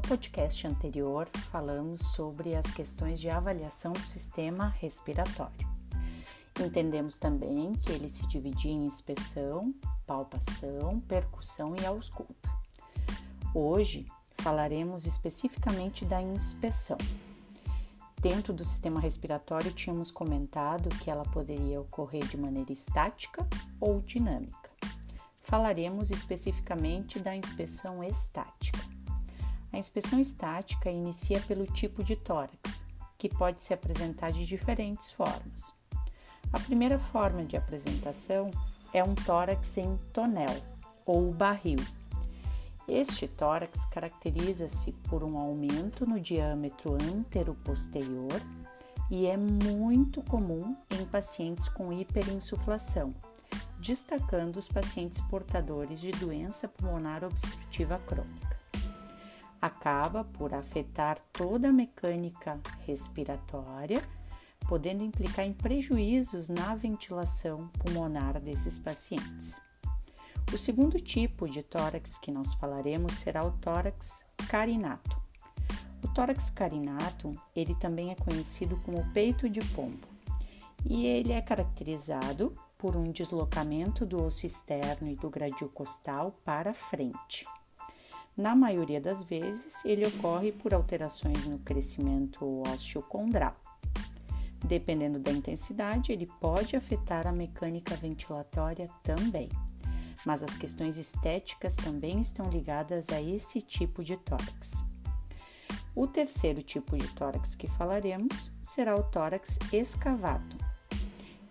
podcast anterior, falamos sobre as questões de avaliação do sistema respiratório. Entendemos também que ele se dividia em inspeção, palpação, percussão e ausculta. Hoje falaremos especificamente da inspeção. Dentro do sistema respiratório, tínhamos comentado que ela poderia ocorrer de maneira estática ou dinâmica. Falaremos especificamente da inspeção estática. A inspeção estática inicia pelo tipo de tórax, que pode se apresentar de diferentes formas. A primeira forma de apresentação é um tórax em tonel ou barril. Este tórax caracteriza-se por um aumento no diâmetro antero-posterior e é muito comum em pacientes com hiperinsuflação, destacando os pacientes portadores de doença pulmonar obstrutiva crônica acaba por afetar toda a mecânica respiratória, podendo implicar em prejuízos na ventilação pulmonar desses pacientes. O segundo tipo de tórax que nós falaremos será o tórax carinato. O tórax carinato, ele também é conhecido como peito de pombo, e ele é caracterizado por um deslocamento do osso externo e do gradil costal para frente. Na maioria das vezes, ele ocorre por alterações no crescimento osteocondral. Dependendo da intensidade, ele pode afetar a mecânica ventilatória também. Mas as questões estéticas também estão ligadas a esse tipo de tórax. O terceiro tipo de tórax que falaremos será o tórax escavato.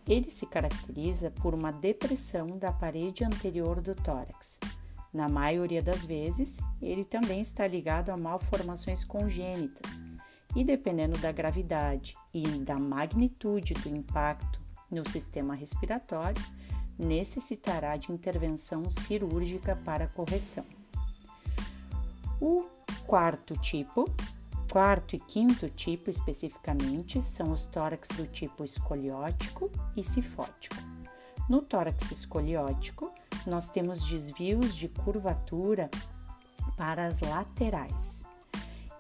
Ele se caracteriza por uma depressão da parede anterior do tórax, na maioria das vezes, ele também está ligado a malformações congênitas e, dependendo da gravidade e da magnitude do impacto no sistema respiratório, necessitará de intervenção cirúrgica para correção. O quarto tipo, quarto e quinto tipo especificamente, são os tórax do tipo escoliótico e sifótico. No tórax escoliótico, nós temos desvios de curvatura para as laterais.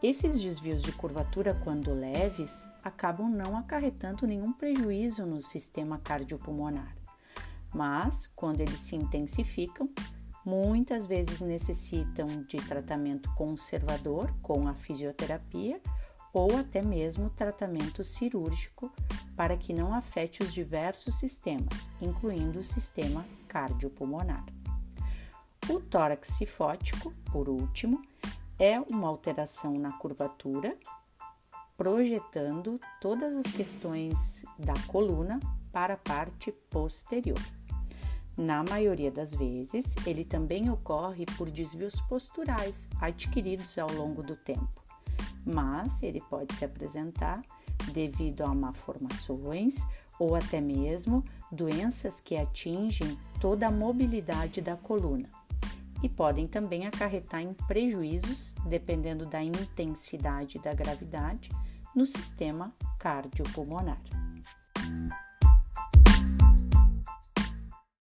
Esses desvios de curvatura, quando leves, acabam não acarretando nenhum prejuízo no sistema cardiopulmonar, mas quando eles se intensificam, muitas vezes necessitam de tratamento conservador com a fisioterapia ou até mesmo tratamento cirúrgico para que não afete os diversos sistemas, incluindo o sistema cardiopulmonar. O tórax sifótico, por último, é uma alteração na curvatura, projetando todas as questões da coluna para a parte posterior. Na maioria das vezes, ele também ocorre por desvios posturais adquiridos ao longo do tempo, mas ele pode se apresentar devido a malformações ou até mesmo doenças que atingem toda a mobilidade da coluna e podem também acarretar em prejuízos, dependendo da intensidade da gravidade, no sistema cardiopulmonar.